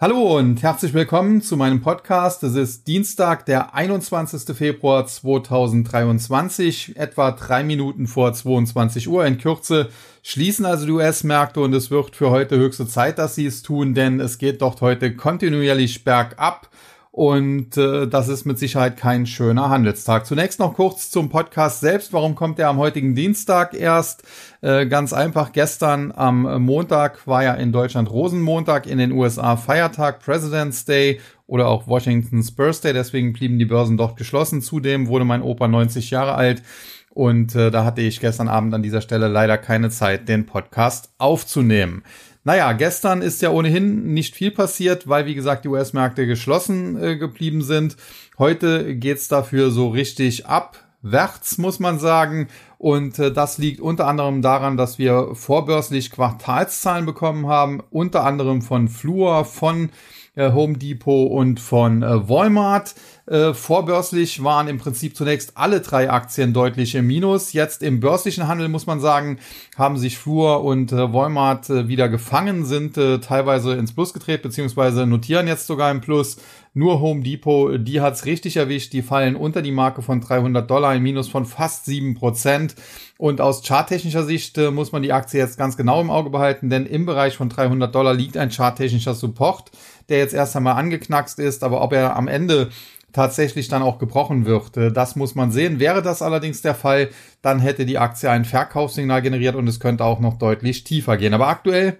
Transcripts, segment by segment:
Hallo und herzlich willkommen zu meinem Podcast. Es ist Dienstag, der 21. Februar 2023, etwa drei Minuten vor 22 Uhr. In Kürze schließen also die US-Märkte und es wird für heute höchste Zeit, dass sie es tun, denn es geht dort heute kontinuierlich bergab. Und äh, das ist mit Sicherheit kein schöner Handelstag. Zunächst noch kurz zum Podcast selbst. Warum kommt er am heutigen Dienstag erst? Äh, ganz einfach, gestern am Montag war ja in Deutschland Rosenmontag, in den USA Feiertag, President's Day oder auch Washington's Birthday. Deswegen blieben die Börsen dort geschlossen. Zudem wurde mein Opa 90 Jahre alt. Und äh, da hatte ich gestern Abend an dieser Stelle leider keine Zeit, den Podcast aufzunehmen. Naja, gestern ist ja ohnehin nicht viel passiert, weil wie gesagt die US-Märkte geschlossen äh, geblieben sind. Heute geht's dafür so richtig abwärts, muss man sagen. Und äh, das liegt unter anderem daran, dass wir vorbörslich Quartalszahlen bekommen haben, unter anderem von Fluor, von äh, Home Depot und von äh, Walmart. Äh, vorbörslich waren im Prinzip zunächst alle drei Aktien deutlich im Minus. Jetzt im börslichen Handel muss man sagen, haben sich Flur und äh, Walmart äh, wieder gefangen, sind äh, teilweise ins Plus gedreht, beziehungsweise notieren jetzt sogar im Plus. Nur Home Depot, die hat's richtig erwischt. Die fallen unter die Marke von 300 Dollar, ein Minus von fast sieben Prozent. Und aus charttechnischer Sicht äh, muss man die Aktie jetzt ganz genau im Auge behalten, denn im Bereich von 300 Dollar liegt ein charttechnischer Support, der jetzt erst einmal angeknackst ist. Aber ob er am Ende tatsächlich dann auch gebrochen wird. Äh, das muss man sehen. Wäre das allerdings der Fall, dann hätte die Aktie ein Verkaufssignal generiert und es könnte auch noch deutlich tiefer gehen. Aber aktuell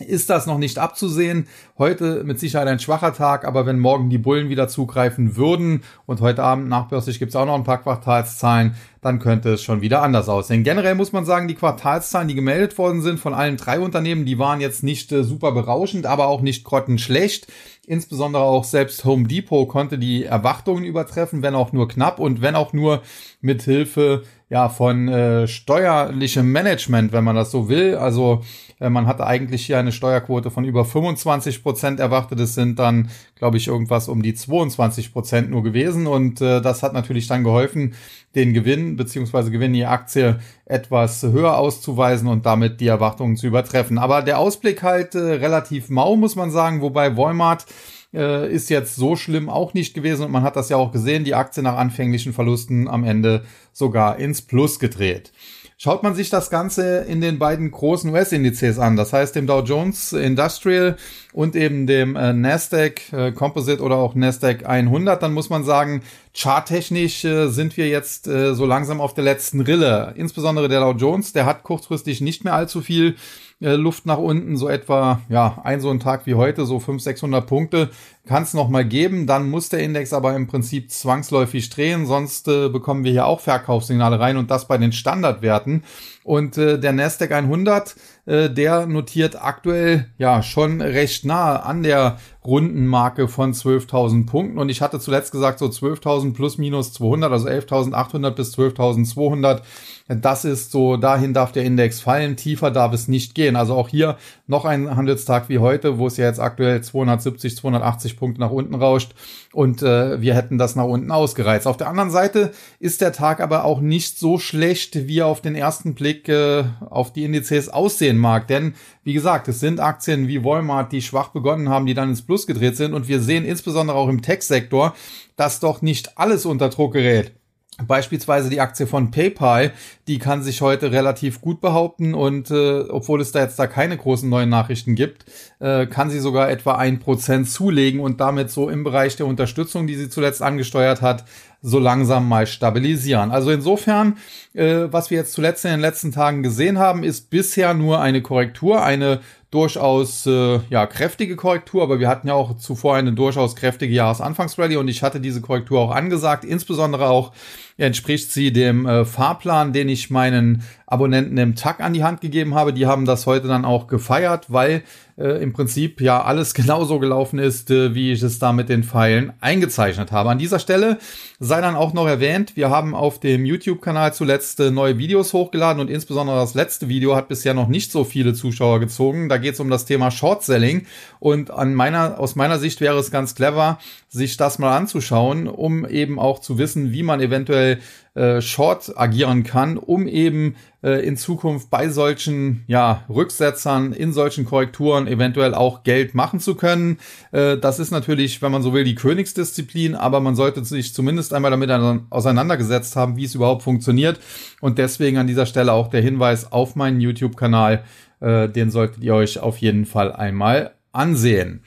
ist das noch nicht abzusehen. Heute mit Sicherheit ein schwacher Tag, aber wenn morgen die Bullen wieder zugreifen würden und heute Abend nachbörslich gibt es auch noch ein paar Quartalszahlen, dann könnte es schon wieder anders aussehen. Generell muss man sagen, die Quartalszahlen, die gemeldet worden sind von allen drei Unternehmen, die waren jetzt nicht äh, super berauschend, aber auch nicht grottenschlecht. Insbesondere auch selbst Home Depot konnte die Erwartungen übertreffen, wenn auch nur knapp und wenn auch nur mit Hilfe ja von äh, steuerlichem Management, wenn man das so will. Also man hatte eigentlich hier eine Steuerquote von über 25 Prozent erwartet. Es sind dann, glaube ich, irgendwas um die 22 Prozent nur gewesen. Und äh, das hat natürlich dann geholfen, den Gewinn beziehungsweise Gewinn die Aktie etwas höher auszuweisen und damit die Erwartungen zu übertreffen. Aber der Ausblick halt äh, relativ mau, muss man sagen, wobei Walmart äh, ist jetzt so schlimm auch nicht gewesen und man hat das ja auch gesehen, die Aktie nach anfänglichen Verlusten am Ende sogar ins Plus gedreht. Schaut man sich das Ganze in den beiden großen US-Indizes an, das heißt dem Dow Jones Industrial und eben dem äh, Nasdaq äh, Composite oder auch Nasdaq 100, dann muss man sagen, charttechnisch äh, sind wir jetzt äh, so langsam auf der letzten Rille. Insbesondere der Dow Jones, der hat kurzfristig nicht mehr allzu viel äh, Luft nach unten, so etwa, ja, ein so ein Tag wie heute, so 500, 600 Punkte kann es noch mal geben. Dann muss der Index aber im Prinzip zwangsläufig drehen, sonst äh, bekommen wir hier auch Verkaufssignale rein und das bei den Standardwerten. Und äh, der Nasdaq 100, äh, der notiert aktuell ja schon recht nah an der Rundenmarke von 12.000 Punkten. Und ich hatte zuletzt gesagt so 12.000 plus minus 200, also 11.800 bis 12.200. Das ist so, dahin darf der Index fallen, tiefer darf es nicht gehen. Also auch hier noch ein Handelstag wie heute, wo es ja jetzt aktuell 270, 280 Punkte nach unten rauscht und äh, wir hätten das nach unten ausgereizt. Auf der anderen Seite ist der Tag aber auch nicht so schlecht, wie er auf den ersten Blick äh, auf die Indizes aussehen mag. Denn wie gesagt, es sind Aktien wie Walmart, die schwach begonnen haben, die dann ins Plus gedreht sind und wir sehen insbesondere auch im Tech-Sektor, dass doch nicht alles unter Druck gerät. Beispielsweise die Aktie von PayPal, die kann sich heute relativ gut behaupten und äh, obwohl es da jetzt da keine großen neuen Nachrichten gibt, äh, kann sie sogar etwa ein Prozent zulegen und damit so im Bereich der Unterstützung, die sie zuletzt angesteuert hat, so langsam mal stabilisieren. Also insofern, äh, was wir jetzt zuletzt in den letzten Tagen gesehen haben, ist bisher nur eine Korrektur, eine durchaus äh, ja kräftige Korrektur, aber wir hatten ja auch zuvor eine durchaus kräftige Jahresanfangsrallye und ich hatte diese Korrektur auch angesagt. Insbesondere auch entspricht sie dem äh, Fahrplan, den ich meinen Abonnenten im Tag an die Hand gegeben habe. Die haben das heute dann auch gefeiert, weil äh, im Prinzip ja alles genauso gelaufen ist, äh, wie ich es da mit den Pfeilen eingezeichnet habe. An dieser Stelle sei dann auch noch erwähnt, wir haben auf dem YouTube-Kanal zuletzt äh, neue Videos hochgeladen und insbesondere das letzte Video hat bisher noch nicht so viele Zuschauer gezogen. Da geht es um das Thema Short Selling und an meiner, aus meiner Sicht wäre es ganz clever, sich das mal anzuschauen, um eben auch zu wissen, wie man eventuell äh, Short agieren kann, um eben äh, in Zukunft bei solchen ja, Rücksetzern, in solchen Korrekturen eventuell auch Geld machen zu können. Äh, das ist natürlich, wenn man so will, die Königsdisziplin, aber man sollte sich zumindest einmal damit auseinandergesetzt haben, wie es überhaupt funktioniert. Und deswegen an dieser Stelle auch der Hinweis auf meinen YouTube-Kanal. Äh, den solltet ihr euch auf jeden Fall einmal ansehen.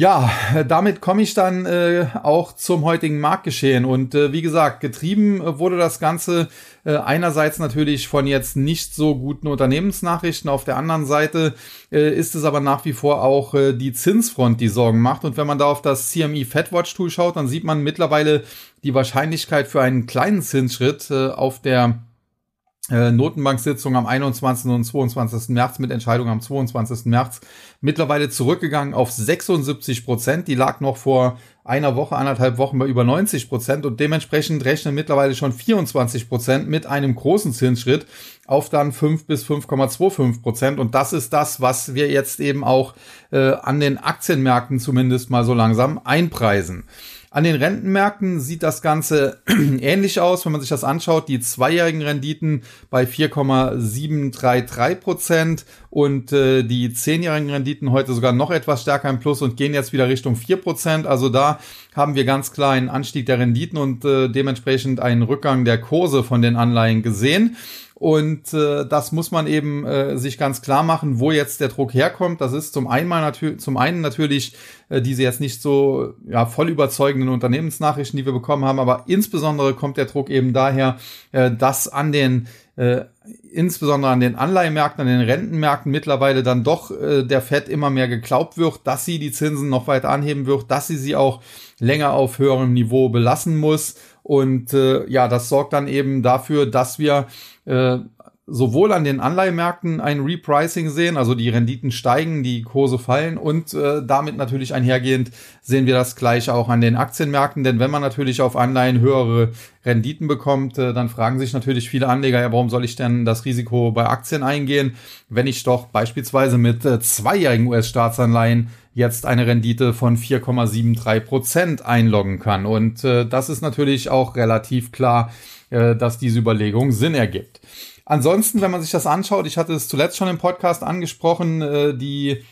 Ja, damit komme ich dann äh, auch zum heutigen Marktgeschehen. Und äh, wie gesagt, getrieben äh, wurde das Ganze äh, einerseits natürlich von jetzt nicht so guten Unternehmensnachrichten. Auf der anderen Seite äh, ist es aber nach wie vor auch äh, die Zinsfront, die Sorgen macht. Und wenn man da auf das CME Fedwatch Tool schaut, dann sieht man mittlerweile die Wahrscheinlichkeit für einen kleinen Zinsschritt äh, auf der äh, Notenbank-Sitzung am 21. und 22. März mit Entscheidung am 22. März mittlerweile zurückgegangen auf 76 Prozent. Die lag noch vor einer Woche, anderthalb Wochen bei über 90 Prozent und dementsprechend rechnen mittlerweile schon 24 Prozent mit einem großen Zinsschritt auf dann 5 bis 5,25 Prozent. Und das ist das, was wir jetzt eben auch äh, an den Aktienmärkten zumindest mal so langsam einpreisen. An den Rentenmärkten sieht das Ganze ähnlich aus, wenn man sich das anschaut. Die zweijährigen Renditen bei 4,733 Prozent und äh, die zehnjährigen Renditen heute sogar noch etwas stärker im Plus und gehen jetzt wieder Richtung 4 Prozent. Also da haben wir ganz klar einen Anstieg der Renditen und äh, dementsprechend einen Rückgang der Kurse von den Anleihen gesehen. Und äh, das muss man eben äh, sich ganz klar machen, wo jetzt der Druck herkommt. Das ist zum einen, natürlich, zum einen natürlich äh, diese jetzt nicht so ja, voll überzeugenden Unternehmensnachrichten, die wir bekommen haben, aber insbesondere kommt der Druck eben daher, äh, dass an den äh, insbesondere an den Anleihemärkten, an den Rentenmärkten mittlerweile dann doch äh, der Fed immer mehr geglaubt wird, dass sie die Zinsen noch weiter anheben wird, dass sie sie auch länger auf höherem Niveau belassen muss. Und äh, ja, das sorgt dann eben dafür, dass wir äh, sowohl an den Anleihemärkten ein Repricing sehen, also die Renditen steigen, die Kurse fallen und äh, damit natürlich einhergehend sehen wir das gleiche auch an den Aktienmärkten, denn wenn man natürlich auf Anleihen höhere Renditen bekommt, äh, dann fragen sich natürlich viele Anleger, ja, warum soll ich denn das Risiko bei Aktien eingehen, wenn ich doch beispielsweise mit äh, zweijährigen US-Staatsanleihen jetzt eine Rendite von 4,73 Prozent einloggen kann. Und äh, das ist natürlich auch relativ klar, äh, dass diese Überlegung Sinn ergibt. Ansonsten, wenn man sich das anschaut, ich hatte es zuletzt schon im Podcast angesprochen, äh, die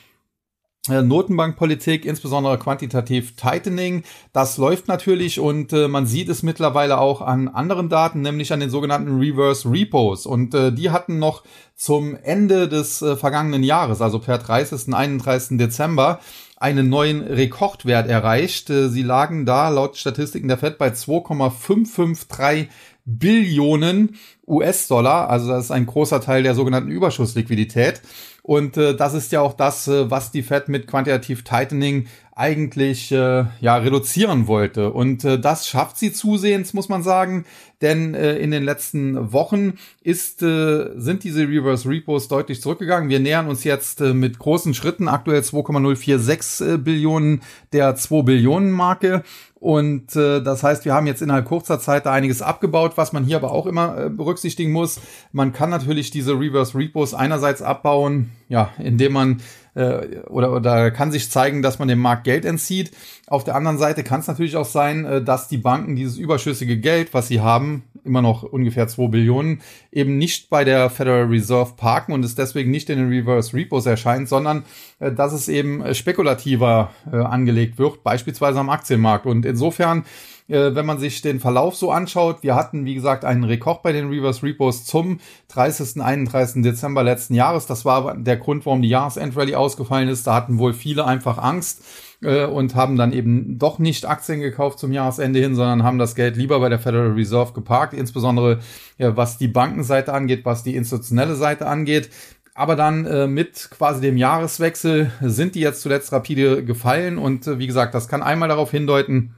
Notenbankpolitik, insbesondere quantitativ Tightening, das läuft natürlich und äh, man sieht es mittlerweile auch an anderen Daten, nämlich an den sogenannten Reverse Repos. Und äh, die hatten noch zum Ende des äh, vergangenen Jahres, also per 30. 31. Dezember, einen neuen Rekordwert erreicht. Äh, sie lagen da laut Statistiken der Fed bei 2,553 Billionen US-Dollar. Also das ist ein großer Teil der sogenannten Überschussliquidität. Und äh, das ist ja auch das, äh, was die Fed mit Quantitative Tightening eigentlich äh, ja reduzieren wollte. Und äh, das schafft sie zusehends, muss man sagen, denn äh, in den letzten Wochen ist äh, sind diese Reverse Repos deutlich zurückgegangen. Wir nähern uns jetzt äh, mit großen Schritten aktuell 2,046 äh, Billionen der 2 Billionen Marke und äh, das heißt, wir haben jetzt innerhalb kurzer Zeit da einiges abgebaut, was man hier aber auch immer äh, berücksichtigen muss. Man kann natürlich diese Reverse Repos einerseits abbauen, ja, indem man äh, oder, oder kann sich zeigen, dass man dem Markt Geld entzieht. Auf der anderen Seite kann es natürlich auch sein, äh, dass die Banken dieses überschüssige Geld, was sie haben, immer noch ungefähr 2 Billionen, eben nicht bei der Federal Reserve parken und es deswegen nicht in den Reverse Repos erscheint, sondern äh, dass es eben äh, spekulativer äh, angelegt wird, beispielsweise am Aktienmarkt. Und insofern äh, wenn man sich den Verlauf so anschaut, wir hatten, wie gesagt, einen Rekord bei den Reverse Repos zum 30. 31. Dezember letzten Jahres. Das war der Grund, warum die Jahresendrallye ausgefallen ist. Da hatten wohl viele einfach Angst äh, und haben dann eben doch nicht Aktien gekauft zum Jahresende hin, sondern haben das Geld lieber bei der Federal Reserve geparkt, insbesondere ja, was die Bankenseite angeht, was die institutionelle Seite angeht. Aber dann äh, mit quasi dem Jahreswechsel sind die jetzt zuletzt rapide gefallen und äh, wie gesagt, das kann einmal darauf hindeuten,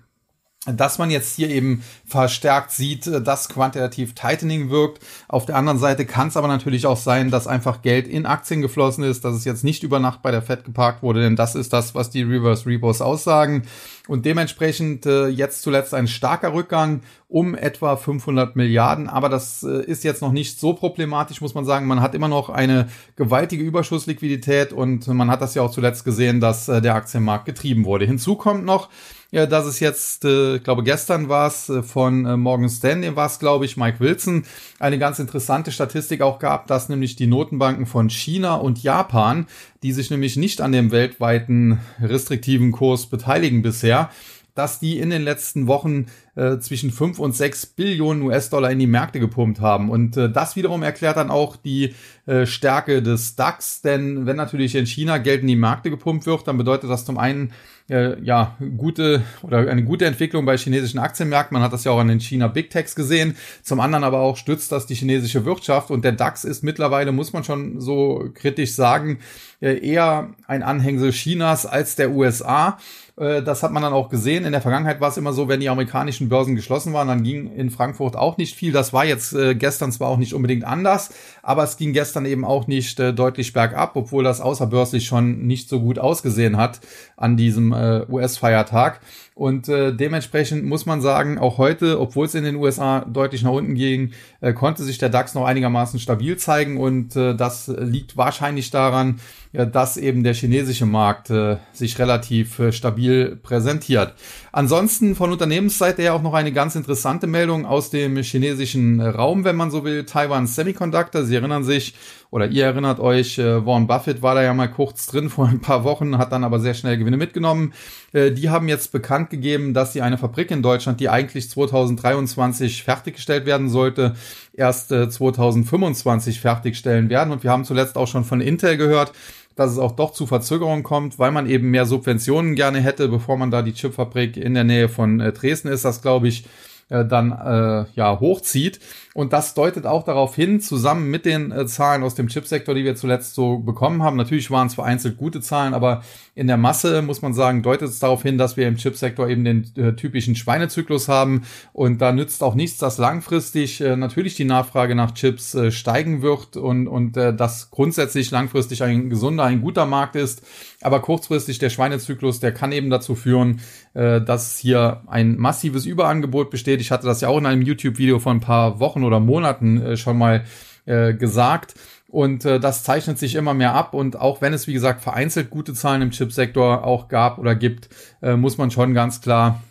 dass man jetzt hier eben verstärkt sieht, äh, dass quantitativ Tightening wirkt. Auf der anderen Seite kann es aber natürlich auch sein, dass einfach Geld in Aktien geflossen ist, dass es jetzt nicht über Nacht bei der Fed geparkt wurde, denn das ist das, was die Reverse Repos aussagen. Und dementsprechend äh, jetzt zuletzt ein starker Rückgang um etwa 500 Milliarden. Aber das äh, ist jetzt noch nicht so problematisch, muss man sagen. Man hat immer noch eine gewaltige Überschussliquidität und man hat das ja auch zuletzt gesehen, dass äh, der Aktienmarkt getrieben wurde. Hinzu kommt noch, ja, dass es jetzt, äh, ich glaube gestern war es äh, von äh, Morgan Stanley war es, glaube ich, Mike Wilson, eine ganz interessante Statistik auch gab, dass nämlich die Notenbanken von China und Japan, die sich nämlich nicht an dem weltweiten restriktiven Kurs beteiligen bisher, dass die in den letzten Wochen äh, zwischen 5 und 6 Billionen US-Dollar in die Märkte gepumpt haben. Und äh, das wiederum erklärt dann auch die äh, Stärke des DAX, denn wenn natürlich in China Geld in die Märkte gepumpt wird, dann bedeutet das zum einen äh, ja gute oder eine gute Entwicklung bei chinesischen Aktienmärkten. Man hat das ja auch an den China Big Techs gesehen. Zum anderen aber auch stützt das die chinesische Wirtschaft und der DAX ist mittlerweile, muss man schon so kritisch sagen, äh, eher ein Anhängsel Chinas als der USA. Äh, das hat man dann auch gesehen. In der Vergangenheit war es immer so, wenn die amerikanischen Börsen geschlossen waren, dann ging in Frankfurt auch nicht viel. Das war jetzt äh, gestern zwar auch nicht unbedingt anders, aber es ging gestern eben auch nicht deutlich bergab, obwohl das außerbörslich schon nicht so gut ausgesehen hat an diesem US-Feiertag. Und äh, dementsprechend muss man sagen, auch heute, obwohl es in den USA deutlich nach unten ging, äh, konnte sich der DAX noch einigermaßen stabil zeigen. Und äh, das liegt wahrscheinlich daran, ja, dass eben der chinesische Markt äh, sich relativ äh, stabil präsentiert. Ansonsten von Unternehmensseite her auch noch eine ganz interessante Meldung aus dem chinesischen Raum, wenn man so will. Taiwan Semiconductor. Sie erinnern sich oder ihr erinnert euch, äh, Warren Buffett war da ja mal kurz drin vor ein paar Wochen, hat dann aber sehr schnell Gewinne mitgenommen. Äh, die haben jetzt bekannt gegeben, dass sie eine Fabrik in Deutschland, die eigentlich 2023 fertiggestellt werden sollte, erst äh, 2025 fertigstellen werden. Und wir haben zuletzt auch schon von Intel gehört, dass es auch doch zu Verzögerungen kommt, weil man eben mehr Subventionen gerne hätte, bevor man da die Chipfabrik in der Nähe von äh, Dresden ist. Das glaube ich äh, dann äh, ja hochzieht. Und das deutet auch darauf hin, zusammen mit den äh, Zahlen aus dem Chipsektor, die wir zuletzt so bekommen haben. Natürlich waren es vereinzelt gute Zahlen, aber in der Masse muss man sagen, deutet es darauf hin, dass wir im Chipsektor eben den äh, typischen Schweinezyklus haben. Und da nützt auch nichts, dass langfristig äh, natürlich die Nachfrage nach Chips äh, steigen wird und, und äh, dass grundsätzlich langfristig ein gesunder, ein guter Markt ist. Aber kurzfristig der Schweinezyklus, der kann eben dazu führen, äh, dass hier ein massives Überangebot besteht. Ich hatte das ja auch in einem YouTube-Video vor ein paar Wochen oder Monaten äh, schon mal äh, gesagt. Und äh, das zeichnet sich immer mehr ab. Und auch wenn es, wie gesagt, vereinzelt gute Zahlen im Chipsektor auch gab oder gibt, äh, muss man schon ganz klar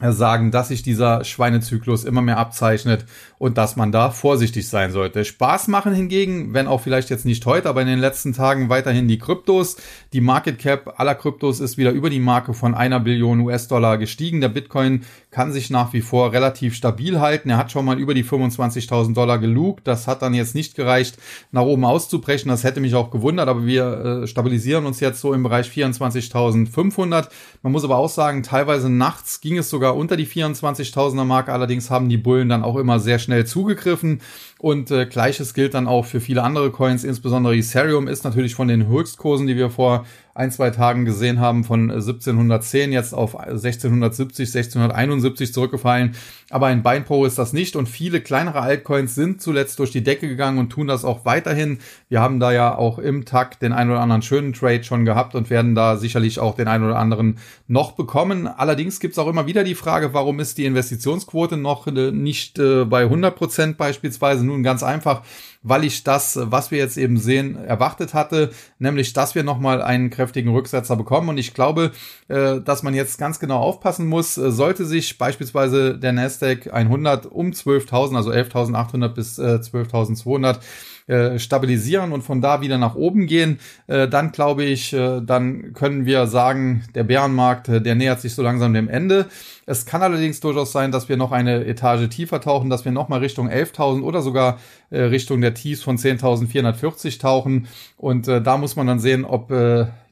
sagen, dass sich dieser Schweinezyklus immer mehr abzeichnet und dass man da vorsichtig sein sollte. Spaß machen hingegen, wenn auch vielleicht jetzt nicht heute, aber in den letzten Tagen weiterhin die Kryptos. Die Market Cap aller Kryptos ist wieder über die Marke von einer Billion US-Dollar gestiegen. Der Bitcoin kann sich nach wie vor relativ stabil halten. Er hat schon mal über die 25.000 Dollar gelugt. Das hat dann jetzt nicht gereicht, nach oben auszubrechen. Das hätte mich auch gewundert, aber wir äh, stabilisieren uns jetzt so im Bereich 24.500. Man muss aber auch sagen, teilweise nachts ging es sogar unter die 24.000er Marke. Allerdings haben die Bullen dann auch immer sehr schnell zugegriffen. Und äh, gleiches gilt dann auch für viele andere Coins, insbesondere Ethereum ist natürlich von den Höchstkursen, die wir vor ein, zwei Tagen gesehen haben, von 1710 jetzt auf 1670, 1671 zurückgefallen. Aber ein Beinpro ist das nicht und viele kleinere Altcoins sind zuletzt durch die Decke gegangen und tun das auch weiterhin. Wir haben da ja auch im Takt den ein oder anderen schönen Trade schon gehabt und werden da sicherlich auch den ein oder anderen noch bekommen. Allerdings gibt's auch immer wieder die Frage, warum ist die Investitionsquote noch äh, nicht äh, bei 100 Prozent beispielsweise? Nun ganz einfach, weil ich das, was wir jetzt eben sehen, erwartet hatte, nämlich, dass wir nochmal einen kräftigen Rücksetzer bekommen. Und ich glaube, äh, dass man jetzt ganz genau aufpassen muss, äh, sollte sich beispielsweise der Nasdaq 100 um 12.000, also 11.800 bis 12.200 äh, stabilisieren und von da wieder nach oben gehen, äh, dann glaube ich, äh, dann können wir sagen, der Bärenmarkt, der nähert sich so langsam dem Ende. Es kann allerdings durchaus sein, dass wir noch eine Etage tiefer tauchen, dass wir noch mal Richtung 11.000 oder sogar Richtung der Tiefs von 10.440 tauchen. Und da muss man dann sehen, ob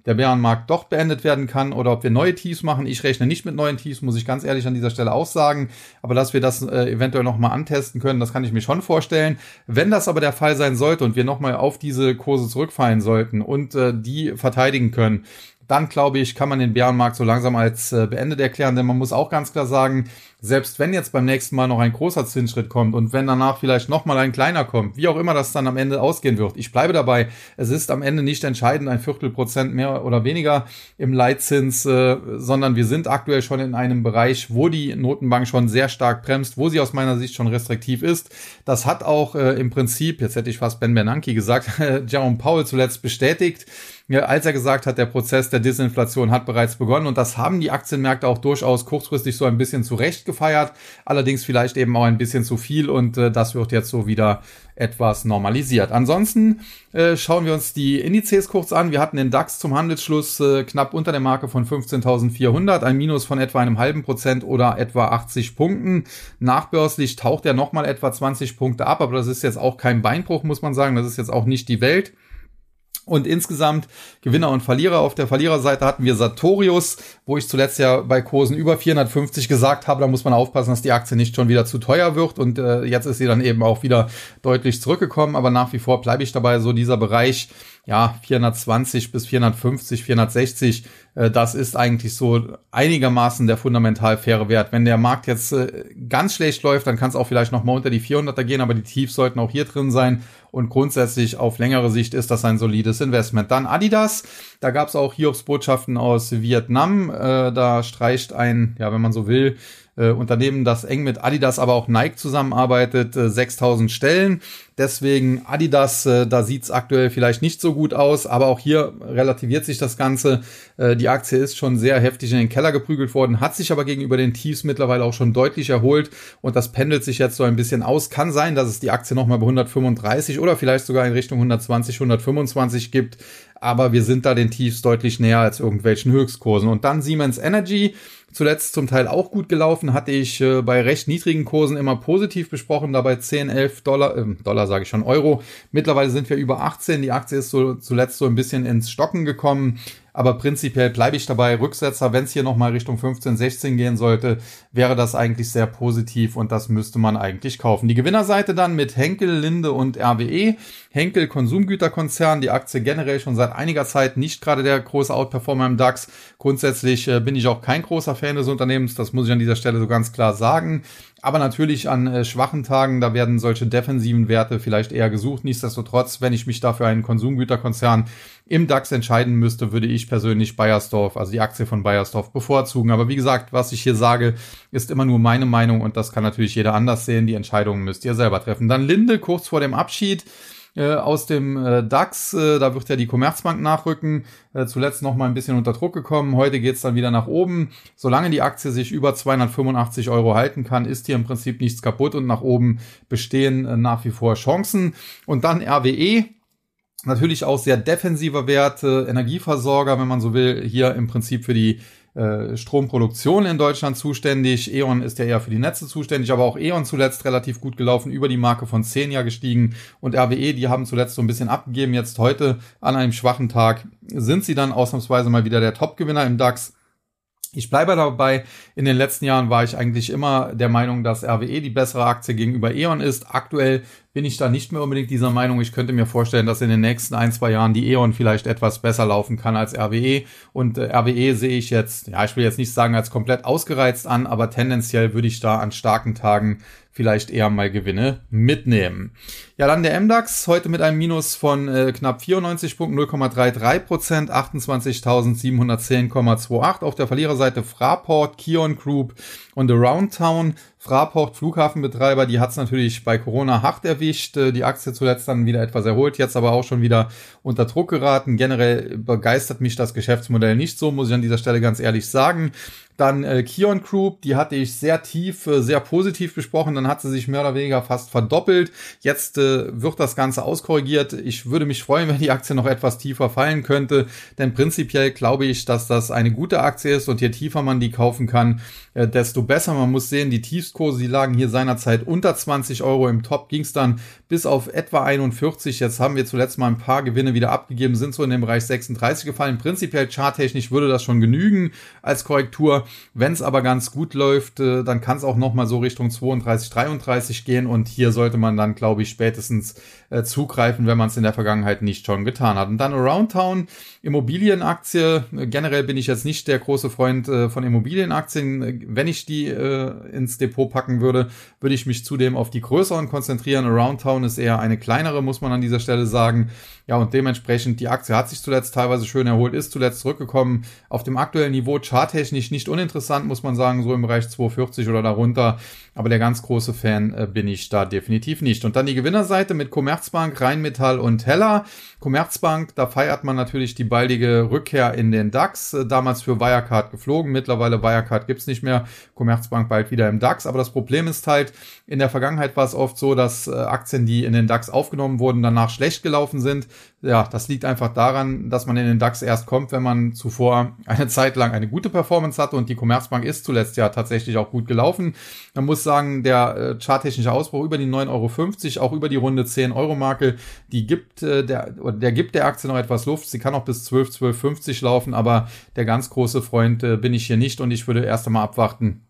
der Bärenmarkt doch beendet werden kann oder ob wir neue Tiefs machen. Ich rechne nicht mit neuen Tiefs, muss ich ganz ehrlich an dieser Stelle aussagen. Aber dass wir das äh, eventuell nochmal antesten können, das kann ich mir schon vorstellen. Wenn das aber der Fall sein sollte und wir nochmal auf diese Kurse zurückfallen sollten und äh, die verteidigen können, dann glaube ich, kann man den Bärenmarkt so langsam als äh, beendet erklären, denn man muss auch ganz klar sagen, selbst wenn jetzt beim nächsten Mal noch ein großer Zinsschritt kommt und wenn danach vielleicht nochmal ein kleiner kommt, wie auch immer das dann am Ende ausgehen wird, ich bleibe dabei, es ist am Ende nicht entscheidend, ein Viertelprozent mehr oder weniger im Leitzins, äh, sondern wir sind aktuell schon in einem Bereich, wo die Notenbank schon sehr stark bremst, wo sie aus meiner Sicht schon restriktiv ist. Das hat auch äh, im Prinzip, jetzt hätte ich fast Ben Bernanke gesagt, Jerome Powell zuletzt bestätigt als er gesagt hat, der Prozess der Disinflation hat bereits begonnen und das haben die Aktienmärkte auch durchaus kurzfristig so ein bisschen zurecht gefeiert, allerdings vielleicht eben auch ein bisschen zu viel und äh, das wird jetzt so wieder etwas normalisiert. Ansonsten äh, schauen wir uns die Indizes kurz an. Wir hatten den DAX zum Handelsschluss äh, knapp unter der Marke von 15.400, ein Minus von etwa einem halben Prozent oder etwa 80 Punkten. Nachbörslich taucht er nochmal etwa 20 Punkte ab, aber das ist jetzt auch kein Beinbruch, muss man sagen. Das ist jetzt auch nicht die Welt. Und insgesamt Gewinner und Verlierer. Auf der Verliererseite hatten wir Sartorius, wo ich zuletzt ja bei Kursen über 450 gesagt habe, da muss man aufpassen, dass die Aktie nicht schon wieder zu teuer wird. Und äh, jetzt ist sie dann eben auch wieder deutlich zurückgekommen. Aber nach wie vor bleibe ich dabei, so dieser Bereich ja, 420 bis 450, 460, äh, das ist eigentlich so einigermaßen der fundamental faire Wert. Wenn der Markt jetzt äh, ganz schlecht läuft, dann kann es auch vielleicht noch mal unter die 400er gehen, aber die Tiefs sollten auch hier drin sein und grundsätzlich auf längere Sicht ist das ein solides Investment. Dann Adidas, da gab es auch Hiobs Botschaften aus Vietnam, äh, da streicht ein, ja, wenn man so will, äh, Unternehmen, das eng mit Adidas, aber auch Nike zusammenarbeitet, äh, 6000 Stellen. Deswegen Adidas, äh, da sieht's aktuell vielleicht nicht so gut aus, aber auch hier relativiert sich das Ganze. Äh, die Aktie ist schon sehr heftig in den Keller geprügelt worden, hat sich aber gegenüber den Tiefs mittlerweile auch schon deutlich erholt und das pendelt sich jetzt so ein bisschen aus. Kann sein, dass es die Aktie nochmal bei 135 oder vielleicht sogar in Richtung 120, 125 gibt aber wir sind da den Tiefs deutlich näher als irgendwelchen Höchstkursen. Und dann Siemens Energy, zuletzt zum Teil auch gut gelaufen, hatte ich äh, bei recht niedrigen Kursen immer positiv besprochen, dabei 10, 11 Dollar, äh, Dollar sage ich schon, Euro. Mittlerweile sind wir über 18, die Aktie ist so zuletzt so ein bisschen ins Stocken gekommen. Aber prinzipiell bleibe ich dabei. Rücksetzer, wenn es hier nochmal Richtung 15, 16 gehen sollte, wäre das eigentlich sehr positiv und das müsste man eigentlich kaufen. Die Gewinnerseite dann mit Henkel, Linde und RWE. Henkel Konsumgüterkonzern, die Aktie generell schon seit einiger Zeit nicht gerade der große Outperformer im DAX. Grundsätzlich äh, bin ich auch kein großer Fan des Unternehmens, das muss ich an dieser Stelle so ganz klar sagen. Aber natürlich an äh, schwachen Tagen, da werden solche defensiven Werte vielleicht eher gesucht. Nichtsdestotrotz, wenn ich mich dafür einen Konsumgüterkonzern im DAX entscheiden müsste, würde ich persönlich Bayersdorf, also die Aktie von Bayersdorf bevorzugen. Aber wie gesagt, was ich hier sage, ist immer nur meine Meinung und das kann natürlich jeder anders sehen. Die Entscheidungen müsst ihr selber treffen. Dann Linde kurz vor dem Abschied äh, aus dem äh, DAX. Äh, da wird ja die Commerzbank nachrücken. Äh, zuletzt noch mal ein bisschen unter Druck gekommen. Heute geht's dann wieder nach oben. Solange die Aktie sich über 285 Euro halten kann, ist hier im Prinzip nichts kaputt und nach oben bestehen äh, nach wie vor Chancen. Und dann RWE. Natürlich auch sehr defensiver Wert, Energieversorger, wenn man so will, hier im Prinzip für die äh, Stromproduktion in Deutschland zuständig. E.ON ist ja eher für die Netze zuständig, aber auch E.ON zuletzt relativ gut gelaufen, über die Marke von 10 Jahr gestiegen. Und RWE, die haben zuletzt so ein bisschen abgegeben. Jetzt heute an einem schwachen Tag sind sie dann ausnahmsweise mal wieder der Topgewinner im DAX. Ich bleibe dabei, in den letzten Jahren war ich eigentlich immer der Meinung, dass RWE die bessere Aktie gegenüber E.ON ist. Aktuell bin ich da nicht mehr unbedingt dieser Meinung. Ich könnte mir vorstellen, dass in den nächsten ein, zwei Jahren die E.ON vielleicht etwas besser laufen kann als RWE. Und äh, RWE sehe ich jetzt, ja, ich will jetzt nicht sagen als komplett ausgereizt an, aber tendenziell würde ich da an starken Tagen vielleicht eher mal Gewinne mitnehmen. Ja, dann der MDAX heute mit einem Minus von äh, knapp 94 Punkten, 0,33 Prozent, 28.710,28. Auf der Verliererseite Fraport, Kion Group und Around Town. Fraport, Flughafenbetreiber, die hat es natürlich bei Corona hart erwischt. Äh, die Aktie zuletzt dann wieder etwas erholt, jetzt aber auch schon wieder unter Druck geraten. Generell begeistert mich das Geschäftsmodell nicht so, muss ich an dieser Stelle ganz ehrlich sagen. Dann äh, Kion Group, die hatte ich sehr tief, äh, sehr positiv besprochen. Dann hat sie sich mehr oder weniger fast verdoppelt. Jetzt äh, wird das Ganze auskorrigiert. Ich würde mich freuen, wenn die Aktie noch etwas tiefer fallen könnte. Denn prinzipiell glaube ich, dass das eine gute Aktie ist und je tiefer man die kaufen kann, äh, desto besser. Man muss sehen, die Tiefstkurse, die lagen hier seinerzeit unter 20 Euro. Im Top ging es dann bis auf etwa 41. Jetzt haben wir zuletzt mal ein paar Gewinne wieder abgegeben, sind so in dem Bereich 36 gefallen. Prinzipiell charttechnisch würde das schon genügen als Korrektur. Wenn es aber ganz gut läuft, äh, dann kann es auch noch mal so Richtung 32, 33 gehen und hier sollte man dann, glaube ich, spätestens äh, zugreifen, wenn man es in der Vergangenheit nicht schon getan hat. Und dann Around Town, Immobilienaktie. Generell bin ich jetzt nicht der große Freund äh, von Immobilienaktien. Wenn ich die äh, ins Depot packen würde, würde ich mich zudem auf die größeren konzentrieren. Around Town ist eher eine kleinere, muss man an dieser Stelle sagen. Ja, und dementsprechend, die Aktie hat sich zuletzt teilweise schön erholt, ist zuletzt zurückgekommen. Auf dem aktuellen Niveau charttechnisch nicht uninteressant, muss man sagen, so im Bereich 240 oder darunter. Aber der ganz große Fan äh, bin ich da definitiv nicht. Und dann die Gewinnerseite mit Commerzbank, Rheinmetall und Heller. Commerzbank, da feiert man natürlich die baldige Rückkehr in den DAX. Äh, damals für Wirecard geflogen. Mittlerweile Wirecard gibt's nicht mehr. Commerzbank bald wieder im DAX. Aber das Problem ist halt, in der Vergangenheit war es oft so, dass äh, Aktien, die in den DAX aufgenommen wurden, danach schlecht gelaufen sind ja, das liegt einfach daran, dass man in den DAX erst kommt, wenn man zuvor eine Zeit lang eine gute Performance hatte und die Commerzbank ist zuletzt ja tatsächlich auch gut gelaufen. Man muss sagen, der äh, charttechnische Ausbruch über die 9,50 Euro, auch über die runde 10 Euro Marke, die gibt äh, der, der gibt der Aktie noch etwas Luft. Sie kann auch bis 12, 12,50 laufen, aber der ganz große Freund äh, bin ich hier nicht und ich würde erst einmal abwarten,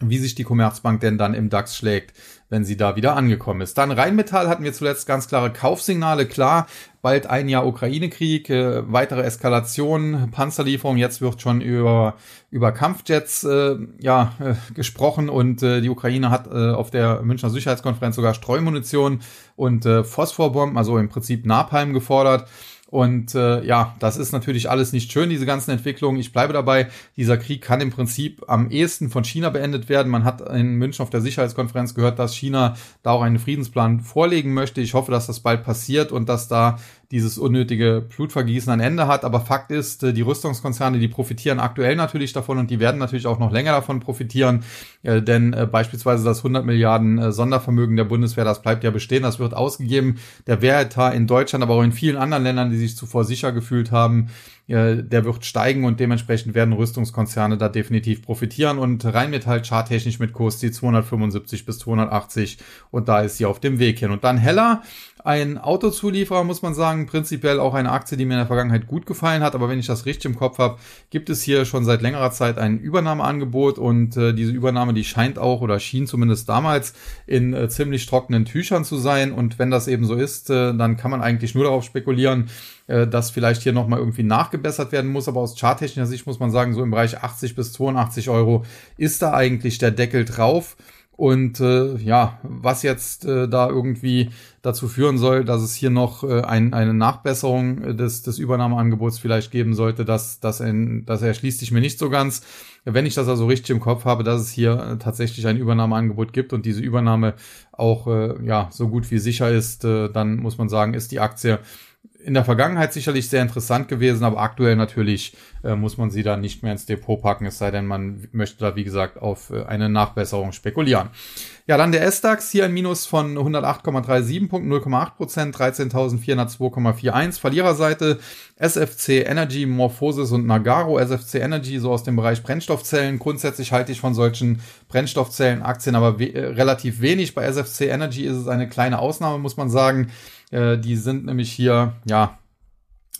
wie sich die Commerzbank denn dann im DAX schlägt, wenn sie da wieder angekommen ist. Dann Rheinmetall hatten wir zuletzt ganz klare Kaufsignale. Klar, bald ein Jahr Ukraine-Krieg, äh, weitere Eskalation, Panzerlieferung. Jetzt wird schon über, über Kampfjets äh, ja, äh, gesprochen und äh, die Ukraine hat äh, auf der Münchner Sicherheitskonferenz sogar Streumunition und äh, Phosphorbomben, also im Prinzip Napalm gefordert. Und äh, ja, das ist natürlich alles nicht schön, diese ganzen Entwicklungen. Ich bleibe dabei, dieser Krieg kann im Prinzip am ehesten von China beendet werden. Man hat in München auf der Sicherheitskonferenz gehört, dass China da auch einen Friedensplan vorlegen möchte. Ich hoffe, dass das bald passiert und dass da dieses unnötige Blutvergießen ein Ende hat. Aber Fakt ist, äh, die Rüstungskonzerne, die profitieren aktuell natürlich davon und die werden natürlich auch noch länger davon profitieren. Äh, denn äh, beispielsweise das 100 Milliarden Sondervermögen der Bundeswehr, das bleibt ja bestehen, das wird ausgegeben. Der Wehretat in Deutschland, aber auch in vielen anderen Ländern, die sich zuvor sicher gefühlt haben, der wird steigen und dementsprechend werden Rüstungskonzerne da definitiv profitieren. Und Rheinmetall charttechnisch mit Kurs die 275 bis 280 und da ist sie auf dem Weg hin. Und dann Heller, ein Autozulieferer, muss man sagen, prinzipiell auch eine Aktie, die mir in der Vergangenheit gut gefallen hat, aber wenn ich das richtig im Kopf habe, gibt es hier schon seit längerer Zeit ein Übernahmeangebot. Und äh, diese Übernahme, die scheint auch oder schien zumindest damals in äh, ziemlich trockenen Tüchern zu sein. Und wenn das eben so ist, äh, dann kann man eigentlich nur darauf spekulieren, äh, dass vielleicht hier nochmal irgendwie nachgebessert werden muss. Aber aus charttechnischer Sicht muss man sagen, so im Bereich 80 bis 82 Euro ist da eigentlich der Deckel drauf. Und äh, ja, was jetzt äh, da irgendwie dazu führen soll, dass es hier noch äh, ein, eine Nachbesserung des, des Übernahmeangebots vielleicht geben sollte, das, das, ein, das erschließt sich mir nicht so ganz. Wenn ich das also richtig im Kopf habe, dass es hier äh, tatsächlich ein Übernahmeangebot gibt und diese Übernahme auch äh, ja so gut wie sicher ist, äh, dann muss man sagen, ist die Aktie in der Vergangenheit sicherlich sehr interessant gewesen, aber aktuell natürlich äh, muss man sie da nicht mehr ins Depot packen, es sei denn, man möchte da, wie gesagt, auf äh, eine Nachbesserung spekulieren. Ja, dann der S-DAX, hier ein Minus von 108,37 Punkten, 0,8 Prozent, 13.402,41. Verliererseite SFC Energy, Morphosis und Nagaro. SFC Energy so aus dem Bereich Brennstoffzellen. Grundsätzlich halte ich von solchen Brennstoffzellenaktien aber we äh, relativ wenig. Bei SFC Energy ist es eine kleine Ausnahme, muss man sagen. Äh, die sind nämlich hier, ja,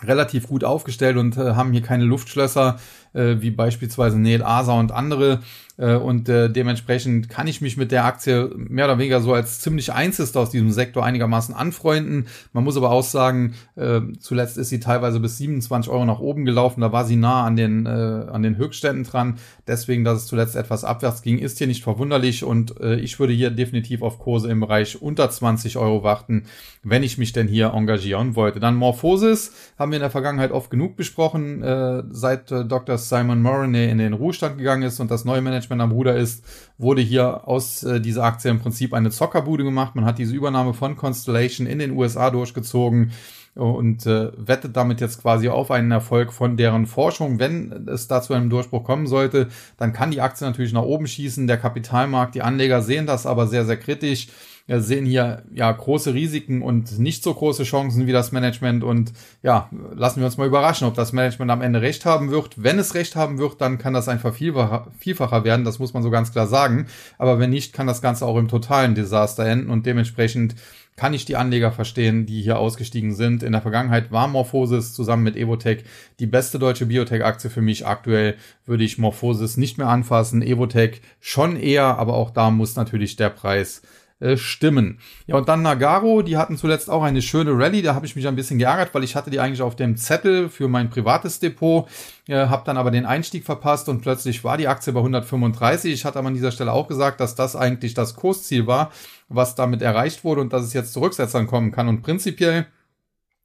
relativ gut aufgestellt und äh, haben hier keine Luftschlösser, äh, wie beispielsweise Neil Asa und andere. Äh, und äh, dementsprechend kann ich mich mit der Aktie mehr oder weniger so als ziemlich Einzigster aus diesem Sektor einigermaßen anfreunden. Man muss aber auch sagen, äh, zuletzt ist sie teilweise bis 27 Euro nach oben gelaufen. Da war sie nah an den, äh, an den Höchstständen dran. Deswegen, dass es zuletzt etwas abwärts ging, ist hier nicht verwunderlich. Und äh, ich würde hier definitiv auf Kurse im Bereich unter 20 Euro warten, wenn ich mich denn hier engagieren wollte. Dann Morphosis haben wir in der Vergangenheit oft genug besprochen, äh, seit äh, Dr. Simon Moroney in den Ruhestand gegangen ist und das neue Management am Ruder ist, wurde hier aus äh, dieser Aktie im Prinzip eine Zockerbude gemacht. Man hat diese Übernahme von Constellation in den USA durchgezogen und äh, wettet damit jetzt quasi auf einen Erfolg von deren Forschung. Wenn es dazu einem Durchbruch kommen sollte, dann kann die Aktie natürlich nach oben schießen. Der Kapitalmarkt, die Anleger sehen das aber sehr, sehr kritisch wir sehen hier ja große Risiken und nicht so große Chancen wie das Management und ja, lassen wir uns mal überraschen, ob das Management am Ende recht haben wird. Wenn es recht haben wird, dann kann das ein Vervielfacher werden, das muss man so ganz klar sagen. Aber wenn nicht, kann das Ganze auch im totalen Desaster enden und dementsprechend kann ich die Anleger verstehen, die hier ausgestiegen sind. In der Vergangenheit war Morphosis zusammen mit Evotech die beste deutsche Biotech-Aktie für mich. Aktuell würde ich Morphosis nicht mehr anfassen, Evotech schon eher, aber auch da muss natürlich der Preis äh, stimmen. Ja, und dann Nagaro, die hatten zuletzt auch eine schöne Rallye, da habe ich mich ein bisschen geärgert, weil ich hatte die eigentlich auf dem Zettel für mein privates Depot, äh, habe dann aber den Einstieg verpasst und plötzlich war die Aktie bei 135. Ich hatte aber an dieser Stelle auch gesagt, dass das eigentlich das Kursziel war, was damit erreicht wurde und dass es jetzt zu Rücksetzern kommen kann. Und prinzipiell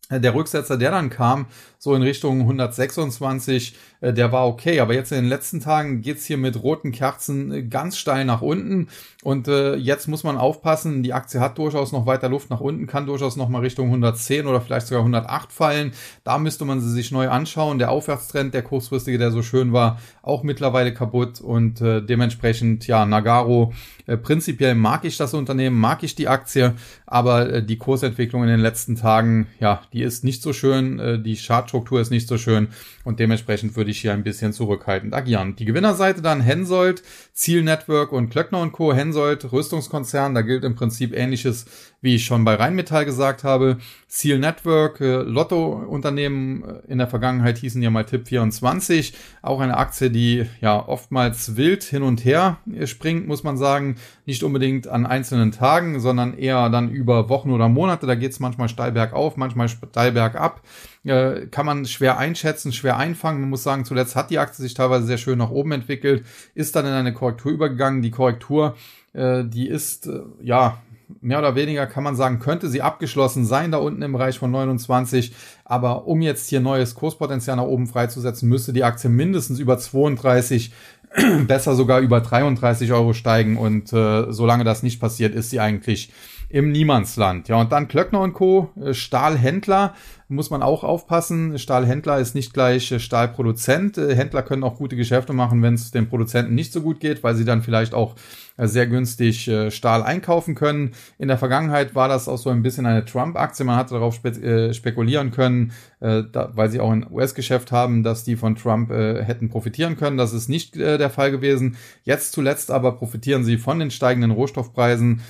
der Rücksetzer, der dann kam, so in Richtung 126, äh, der war okay. Aber jetzt in den letzten Tagen geht's hier mit roten Kerzen äh, ganz steil nach unten. Und äh, jetzt muss man aufpassen, die Aktie hat durchaus noch weiter Luft nach unten, kann durchaus noch mal Richtung 110 oder vielleicht sogar 108 fallen. Da müsste man sie sich neu anschauen. Der Aufwärtstrend, der kurzfristige, der so schön war, auch mittlerweile kaputt. Und äh, dementsprechend, ja, Nagaro, äh, prinzipiell mag ich das Unternehmen, mag ich die Aktie, aber äh, die Kursentwicklung in den letzten Tagen, ja, die ist nicht so schön. Äh, die Chartstruktur ist nicht so schön. Und dementsprechend würde ich hier ein bisschen zurückhaltend agieren. Die Gewinnerseite dann Hensoldt, Ziel Network und Klöckner Co. Hensoldt, Rüstungskonzern, da gilt im Prinzip ähnliches, wie ich schon bei Rheinmetall gesagt habe. Ziel Network, äh, Lotto-Unternehmen äh, in der Vergangenheit hießen ja mal Tipp 24, auch eine Aktie, die ja oftmals wild hin und her äh, springt, muss man sagen. Nicht unbedingt an einzelnen Tagen, sondern eher dann über Wochen oder Monate. Da geht es manchmal steil bergauf, manchmal steil bergab kann man schwer einschätzen, schwer einfangen. Man muss sagen, zuletzt hat die Aktie sich teilweise sehr schön nach oben entwickelt, ist dann in eine Korrektur übergegangen. Die Korrektur, die ist, ja, mehr oder weniger kann man sagen, könnte sie abgeschlossen sein, da unten im Bereich von 29. Aber um jetzt hier neues Kurspotenzial nach oben freizusetzen, müsste die Aktie mindestens über 32, besser sogar über 33 Euro steigen. Und äh, solange das nicht passiert, ist sie eigentlich im Niemandsland. Ja, und dann Klöckner und Co., äh, Stahlhändler, muss man auch aufpassen. Stahlhändler ist nicht gleich äh, Stahlproduzent. Äh, Händler können auch gute Geschäfte machen, wenn es den Produzenten nicht so gut geht, weil sie dann vielleicht auch sehr günstig Stahl einkaufen können. In der Vergangenheit war das auch so ein bisschen eine Trump-Aktie. Man hatte darauf spe spekulieren können, weil sie auch ein US-Geschäft haben, dass die von Trump hätten profitieren können. Das ist nicht der Fall gewesen. Jetzt zuletzt aber profitieren sie von den steigenden Rohstoffpreisen.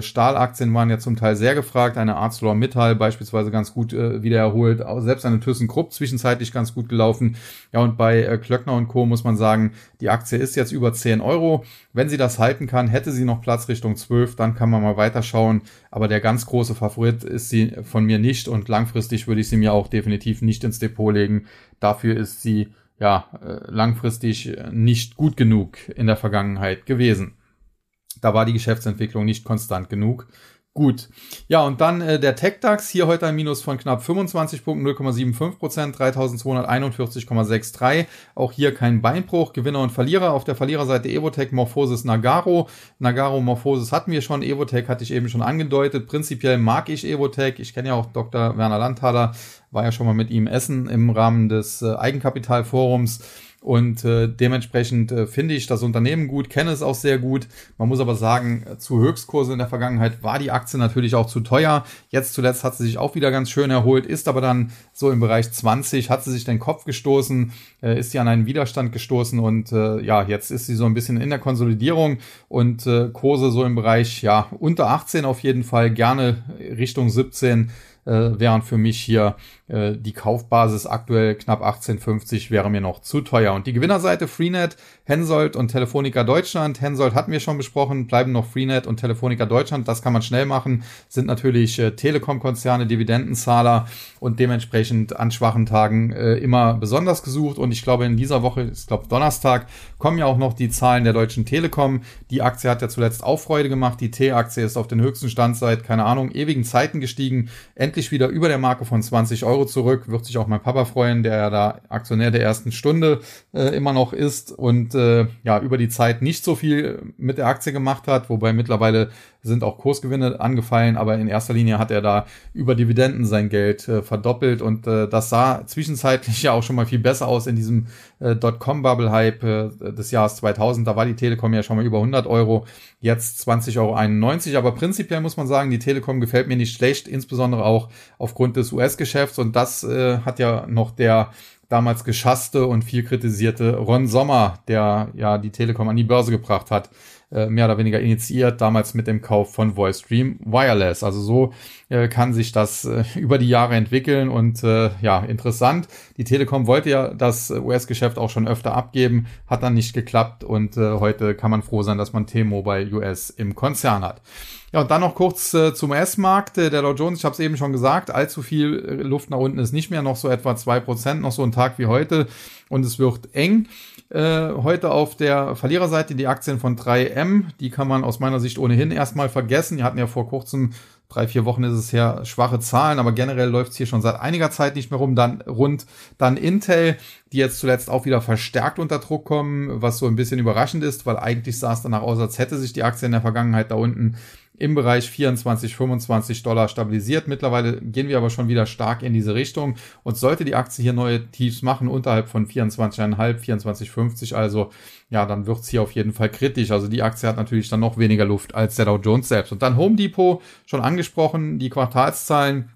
Stahlaktien waren ja zum Teil sehr gefragt. Eine ArcelorMittal beispielsweise ganz gut wieder erholt. Selbst eine ThyssenKrupp zwischenzeitlich ganz gut gelaufen. Ja, und bei äh, Klöckner und Co. muss man sagen, die Aktie ist jetzt über 10 Euro. Wenn sie das halten kann, hätte sie noch Platz Richtung 12, dann kann man mal weiterschauen. Aber der ganz große Favorit ist sie von mir nicht und langfristig würde ich sie mir auch definitiv nicht ins Depot legen. Dafür ist sie ja äh, langfristig nicht gut genug in der Vergangenheit gewesen. Da war die Geschäftsentwicklung nicht konstant genug. Gut. Ja, und dann äh, der TechDAX, hier heute ein Minus von knapp 25 Punkten, 0,75 Prozent, 3241,63. Auch hier kein Beinbruch. Gewinner und Verlierer. Auf der Verliererseite Evotech, Morphosis, Nagaro. Nagaro, Morphosis hatten wir schon. Evotech hatte ich eben schon angedeutet. Prinzipiell mag ich Evotech. Ich kenne ja auch Dr. Werner Landthaler, war ja schon mal mit ihm essen im Rahmen des äh, Eigenkapitalforums. Und äh, dementsprechend äh, finde ich das Unternehmen gut, kenne es auch sehr gut. Man muss aber sagen, zu Höchstkurse in der Vergangenheit war die Aktie natürlich auch zu teuer. Jetzt zuletzt hat sie sich auch wieder ganz schön erholt, ist aber dann so im Bereich 20, hat sie sich den Kopf gestoßen, äh, ist sie an einen Widerstand gestoßen und äh, ja, jetzt ist sie so ein bisschen in der Konsolidierung und äh, Kurse so im Bereich, ja, unter 18 auf jeden Fall, gerne Richtung 17 äh, während für mich hier äh, die Kaufbasis aktuell knapp 18,50 wäre mir noch zu teuer. Und die Gewinnerseite Freenet, Hensoldt und Telefonica Deutschland. Hensoldt hatten wir schon besprochen, bleiben noch Freenet und Telefonica Deutschland. Das kann man schnell machen, sind natürlich äh, Telekom-Konzerne, Dividendenzahler und dementsprechend an schwachen Tagen äh, immer besonders gesucht. Und ich glaube, in dieser Woche, ich glaube Donnerstag, kommen ja auch noch die Zahlen der Deutschen Telekom. Die Aktie hat ja zuletzt auch Freude gemacht. Die T-Aktie ist auf den höchsten Stand seit, keine Ahnung, ewigen Zeiten gestiegen. Endlich wieder über der Marke von 20 Euro zurück. Wird sich auch mein Papa freuen, der ja da Aktionär der ersten Stunde äh, immer noch ist und äh, ja über die Zeit nicht so viel mit der Aktie gemacht hat, wobei mittlerweile sind auch Kursgewinne angefallen, aber in erster Linie hat er da über Dividenden sein Geld äh, verdoppelt und äh, das sah zwischenzeitlich ja auch schon mal viel besser aus in diesem äh, Dotcom-Bubble-Hype äh, des Jahres 2000. Da war die Telekom ja schon mal über 100 Euro, jetzt 20,91 Euro. Aber prinzipiell muss man sagen, die Telekom gefällt mir nicht schlecht, insbesondere auch aufgrund des US-Geschäfts und das äh, hat ja noch der damals geschasste und viel kritisierte Ron Sommer, der ja die Telekom an die Börse gebracht hat, äh, mehr oder weniger initiiert, damals mit dem Kauf von VoiceStream Wireless. Also so äh, kann sich das äh, über die Jahre entwickeln und äh, ja, interessant. Die Telekom wollte ja das US-Geschäft auch schon öfter abgeben, hat dann nicht geklappt und äh, heute kann man froh sein, dass man T-Mobile US im Konzern hat. Ja, und dann noch kurz äh, zum US-Markt. Äh, der Dow Jones, ich habe es eben schon gesagt, allzu viel äh, Luft nach unten ist nicht mehr, noch so etwa zwei Prozent, noch so ein Tag wie heute. Und es wird eng. Äh, heute auf der Verliererseite die Aktien von 3M. Die kann man aus meiner Sicht ohnehin erstmal vergessen. Die hatten ja vor kurzem drei, vier Wochen ist es her, schwache Zahlen, aber generell läuft es hier schon seit einiger Zeit nicht mehr rum. Dann rund, dann Intel, die jetzt zuletzt auch wieder verstärkt unter Druck kommen, was so ein bisschen überraschend ist, weil eigentlich sah es danach aus, als hätte sich die Aktie in der Vergangenheit da unten im Bereich 24, 25 Dollar stabilisiert. Mittlerweile gehen wir aber schon wieder stark in diese Richtung. Und sollte die Aktie hier neue Tiefs machen, unterhalb von 24,5, 24,50, also ja, dann wird's hier auf jeden Fall kritisch. Also die Aktie hat natürlich dann noch weniger Luft als der Dow Jones selbst. Und dann Home Depot, schon angesprochen, die Quartalszahlen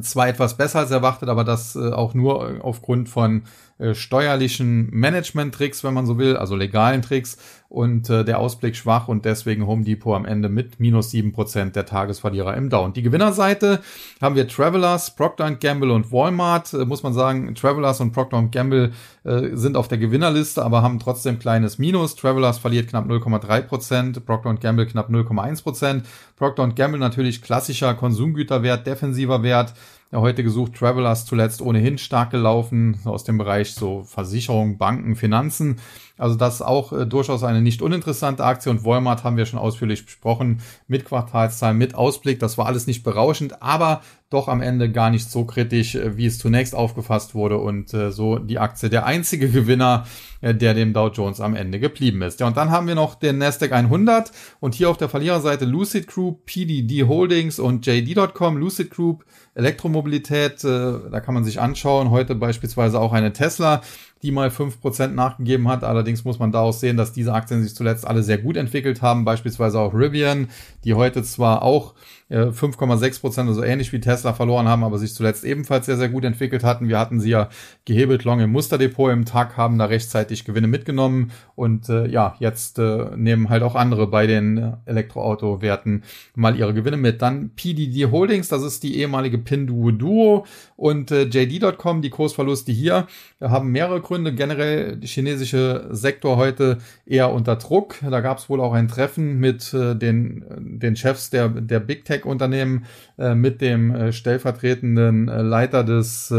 zwar etwas besser als erwartet, aber das äh, auch nur aufgrund von äh, steuerlichen Management-Tricks, wenn man so will, also legalen Tricks und äh, der Ausblick schwach und deswegen Home Depot am Ende mit minus sieben Prozent der Tagesverlierer im Down. Die Gewinnerseite haben wir Travelers, Procter Gamble und Walmart. Äh, muss man sagen, Travelers und Procter Gamble äh, sind auf der Gewinnerliste, aber haben trotzdem kleines Minus. Travelers verliert knapp 0,3 Prozent, Procter Gamble knapp 0,1 Prozent. Procter Gamble natürlich klassischer Konsumgüterwert, defensiver Wert ja heute gesucht. Travelers zuletzt ohnehin stark gelaufen aus dem Bereich so Versicherung, Banken, Finanzen. Also das auch äh, durchaus eine nicht uninteressante Aktie und Walmart haben wir schon ausführlich besprochen mit Quartalszahlen, mit Ausblick. Das war alles nicht berauschend, aber doch am Ende gar nicht so kritisch, äh, wie es zunächst aufgefasst wurde und äh, so die Aktie der einzige Gewinner, äh, der dem Dow Jones am Ende geblieben ist. Ja, und dann haben wir noch den Nasdaq 100 und hier auf der Verliererseite Lucid Group, PDD Holdings und JD.com. Lucid Group Elektromobilität, äh, da kann man sich anschauen. Heute beispielsweise auch eine Tesla, die mal fünf Prozent nachgegeben hat. Allerdings muss man daraus sehen, dass diese Aktien sich zuletzt alle sehr gut entwickelt haben. Beispielsweise auch Rivian, die heute zwar auch 5,6 äh, Prozent, also ähnlich wie Tesla verloren haben, aber sich zuletzt ebenfalls sehr, sehr gut entwickelt hatten. Wir hatten sie ja gehebelt long im Musterdepot im Tag, haben da rechtzeitig Gewinne mitgenommen und äh, ja, jetzt äh, nehmen halt auch andere bei den Elektroauto-Werten mal ihre Gewinne mit. Dann PDD Holdings, das ist die ehemalige Pinduo Duo und äh, JD.com, die Kursverluste hier haben mehrere Gründe. Generell der chinesische Sektor heute eher unter Druck. Da gab es wohl auch ein Treffen mit äh, den, den Chefs der, der Big Tech Tech-Unternehmen äh, mit dem äh, stellvertretenden Leiter des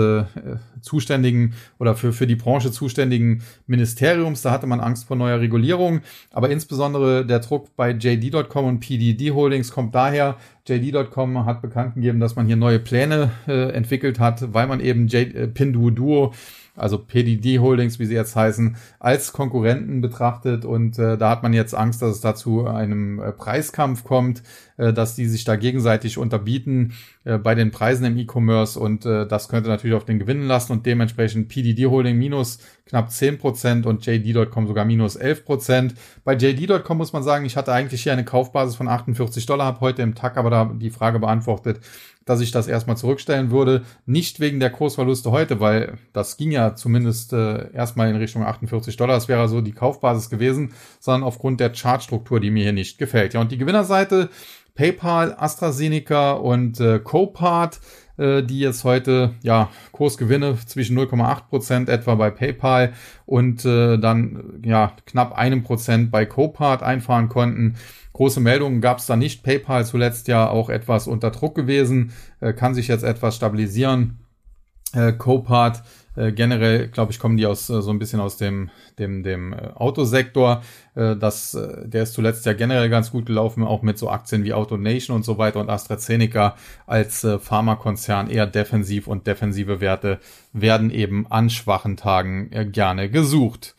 zuständigen oder für, für die Branche zuständigen Ministeriums. Da hatte man Angst vor neuer Regulierung. Aber insbesondere der Druck bei JD.com und PDD Holdings kommt daher. JD.com hat bekannt gegeben, dass man hier neue Pläne äh, entwickelt hat, weil man eben J, äh, Pinduoduo also PDD Holdings, wie sie jetzt heißen, als Konkurrenten betrachtet. Und äh, da hat man jetzt Angst, dass es dazu einem äh, Preiskampf kommt, dass die sich da gegenseitig unterbieten äh, bei den Preisen im E-Commerce. Und äh, das könnte natürlich auf den Gewinnen lassen und dementsprechend PDD Holding minus knapp 10% und JD.com sogar minus 11%. Bei JD.com muss man sagen, ich hatte eigentlich hier eine Kaufbasis von 48 Dollar, habe heute im Tag aber da die Frage beantwortet, dass ich das erstmal zurückstellen würde. Nicht wegen der Kursverluste heute, weil das ging ja zumindest äh, erstmal in Richtung 48 Dollar. Das wäre so die Kaufbasis gewesen, sondern aufgrund der Chartstruktur, die mir hier nicht gefällt. Ja, und die Gewinnerseite PayPal, AstraZeneca und äh, Copart, äh, die jetzt heute ja Kursgewinne zwischen 0,8 Prozent etwa bei PayPal und äh, dann ja knapp einem Prozent bei Copart einfahren konnten. Große Meldungen gab es da nicht. PayPal zuletzt ja auch etwas unter Druck gewesen, äh, kann sich jetzt etwas stabilisieren. Äh, Copart äh, generell, glaube ich, kommen die aus äh, so ein bisschen aus dem dem dem äh, Autosektor. Äh, das, äh, der ist zuletzt ja generell ganz gut gelaufen, auch mit so Aktien wie AutoNation und so weiter und AstraZeneca als äh, Pharmakonzern eher defensiv und defensive Werte werden eben an schwachen Tagen gerne gesucht.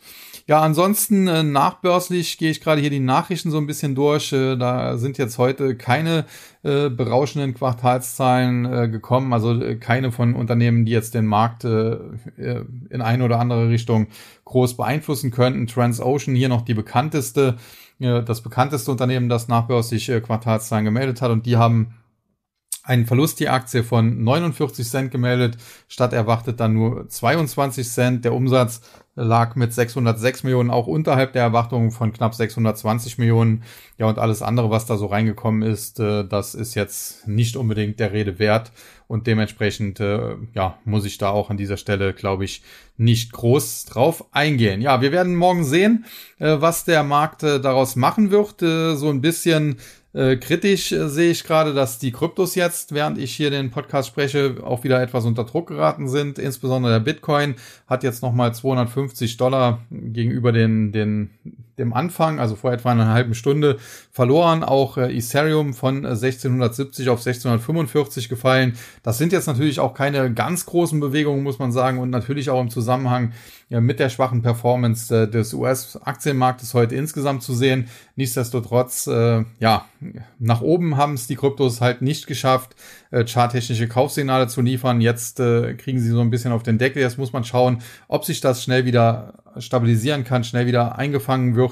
Ja, ansonsten äh, nachbörslich gehe ich gerade hier die Nachrichten so ein bisschen durch. Äh, da sind jetzt heute keine äh, berauschenden Quartalszahlen äh, gekommen, also äh, keine von Unternehmen, die jetzt den Markt äh, äh, in eine oder andere Richtung groß beeinflussen könnten. Transocean hier noch die bekannteste, äh, das bekannteste Unternehmen, das nachbörslich äh, Quartalszahlen gemeldet hat und die haben einen Verlust die Aktie von 49 Cent gemeldet, statt erwartet dann nur 22 Cent. Der Umsatz lag mit 606 Millionen auch unterhalb der Erwartungen von knapp 620 Millionen. Ja, und alles andere, was da so reingekommen ist, äh, das ist jetzt nicht unbedingt der Rede wert. Und dementsprechend, äh, ja, muss ich da auch an dieser Stelle, glaube ich, nicht groß drauf eingehen. Ja, wir werden morgen sehen, äh, was der Markt daraus machen wird. So ein bisschen äh, kritisch äh, sehe ich gerade, dass die Kryptos jetzt, während ich hier den Podcast spreche, auch wieder etwas unter Druck geraten sind. Insbesondere der Bitcoin hat jetzt nochmal 250 Dollar gegenüber den, den dem Anfang, also vor etwa einer halben Stunde, verloren. Auch äh, Ethereum von 1670 äh, auf 1645 gefallen. Das sind jetzt natürlich auch keine ganz großen Bewegungen, muss man sagen, und natürlich auch im Zusammenhang ja, mit der schwachen Performance äh, des US-Aktienmarktes heute insgesamt zu sehen. Nichtsdestotrotz, äh, ja, nach oben haben es die Kryptos halt nicht geschafft, äh, charttechnische Kaufsignale zu liefern. Jetzt äh, kriegen sie so ein bisschen auf den Deckel. Jetzt muss man schauen, ob sich das schnell wieder stabilisieren kann, schnell wieder eingefangen wird.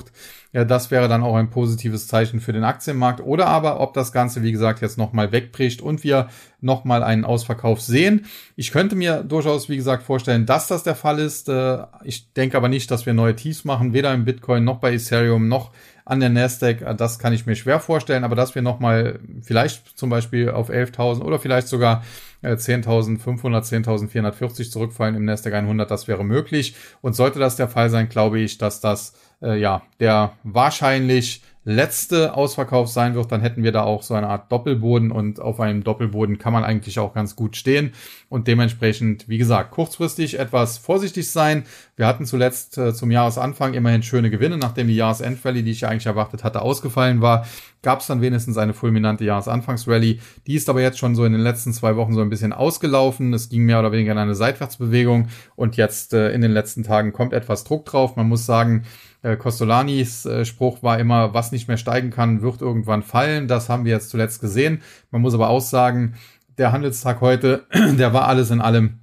Ja, das wäre dann auch ein positives Zeichen für den Aktienmarkt. Oder aber, ob das Ganze, wie gesagt, jetzt nochmal wegbricht und wir nochmal einen Ausverkauf sehen. Ich könnte mir durchaus, wie gesagt, vorstellen, dass das der Fall ist. Äh, ich denke aber nicht, dass wir neue Tiefs machen, weder im Bitcoin noch bei Ethereum noch an der Nasdaq. Das kann ich mir schwer vorstellen, aber dass wir nochmal vielleicht zum Beispiel auf 11.000 oder vielleicht sogar 10.500, äh, 10.440 zurückfallen im Nasdaq 100, das wäre möglich. Und sollte das der Fall sein, glaube ich, dass das äh, ja der wahrscheinlich letzte Ausverkauf sein wird, dann hätten wir da auch so eine Art Doppelboden und auf einem Doppelboden kann man eigentlich auch ganz gut stehen und dementsprechend, wie gesagt, kurzfristig etwas vorsichtig sein. Wir hatten zuletzt äh, zum Jahresanfang immerhin schöne Gewinne, nachdem die Jahresendrally, die ich eigentlich erwartet hatte, ausgefallen war, gab es dann wenigstens eine fulminante Jahresanfangsrally. Die ist aber jetzt schon so in den letzten zwei Wochen so ein bisschen ausgelaufen. Es ging mehr oder weniger in eine Seitwärtsbewegung und jetzt äh, in den letzten Tagen kommt etwas Druck drauf. Man muss sagen, äh, Costolanis äh, Spruch war immer, was nicht mehr steigen kann, wird irgendwann fallen. Das haben wir jetzt zuletzt gesehen. Man muss aber auch sagen, der Handelstag heute, der war alles in allem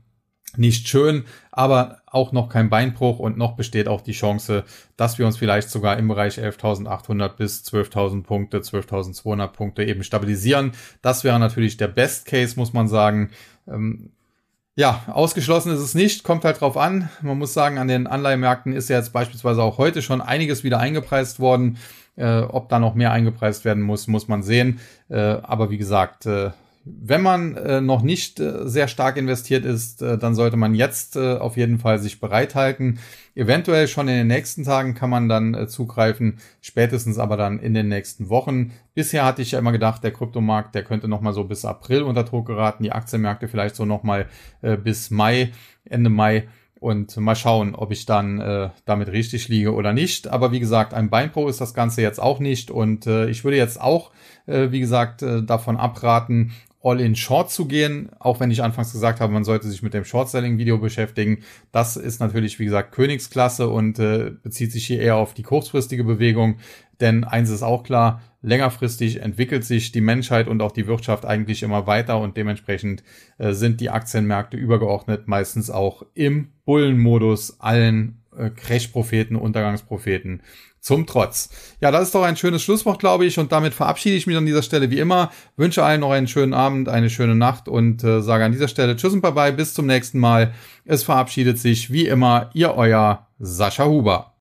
nicht schön, aber auch noch kein Beinbruch und noch besteht auch die Chance, dass wir uns vielleicht sogar im Bereich 11.800 bis 12.000 Punkte, 12.200 Punkte eben stabilisieren. Das wäre natürlich der Best Case, muss man sagen. Ähm, ja, ausgeschlossen ist es nicht, kommt halt drauf an. Man muss sagen, an den Anleihemärkten ist ja jetzt beispielsweise auch heute schon einiges wieder eingepreist worden. Äh, ob da noch mehr eingepreist werden muss, muss man sehen. Äh, aber wie gesagt, äh, wenn man äh, noch nicht äh, sehr stark investiert ist, äh, dann sollte man jetzt äh, auf jeden Fall sich bereithalten. Eventuell schon in den nächsten Tagen kann man dann äh, zugreifen, spätestens aber dann in den nächsten Wochen. Bisher hatte ich ja immer gedacht, der Kryptomarkt, der könnte noch mal so bis April unter Druck geraten, die Aktienmärkte vielleicht so noch mal äh, bis Mai, Ende Mai und mal schauen, ob ich dann äh, damit richtig liege oder nicht. Aber wie gesagt, ein Beinpro ist das Ganze jetzt auch nicht und äh, ich würde jetzt auch, äh, wie gesagt, äh, davon abraten, All-in Short zu gehen, auch wenn ich anfangs gesagt habe, man sollte sich mit dem Short-Selling-Video beschäftigen. Das ist natürlich, wie gesagt, Königsklasse und äh, bezieht sich hier eher auf die kurzfristige Bewegung. Denn eins ist auch klar, längerfristig entwickelt sich die Menschheit und auch die Wirtschaft eigentlich immer weiter und dementsprechend äh, sind die Aktienmärkte übergeordnet meistens auch im Bullenmodus allen äh, Crash-Propheten, Untergangspropheten zum Trotz. Ja, das ist doch ein schönes Schlusswort, glaube ich. Und damit verabschiede ich mich an dieser Stelle wie immer. Wünsche allen noch einen schönen Abend, eine schöne Nacht und äh, sage an dieser Stelle Tschüss und Bye-bye. Bis zum nächsten Mal. Es verabschiedet sich wie immer Ihr euer Sascha Huber.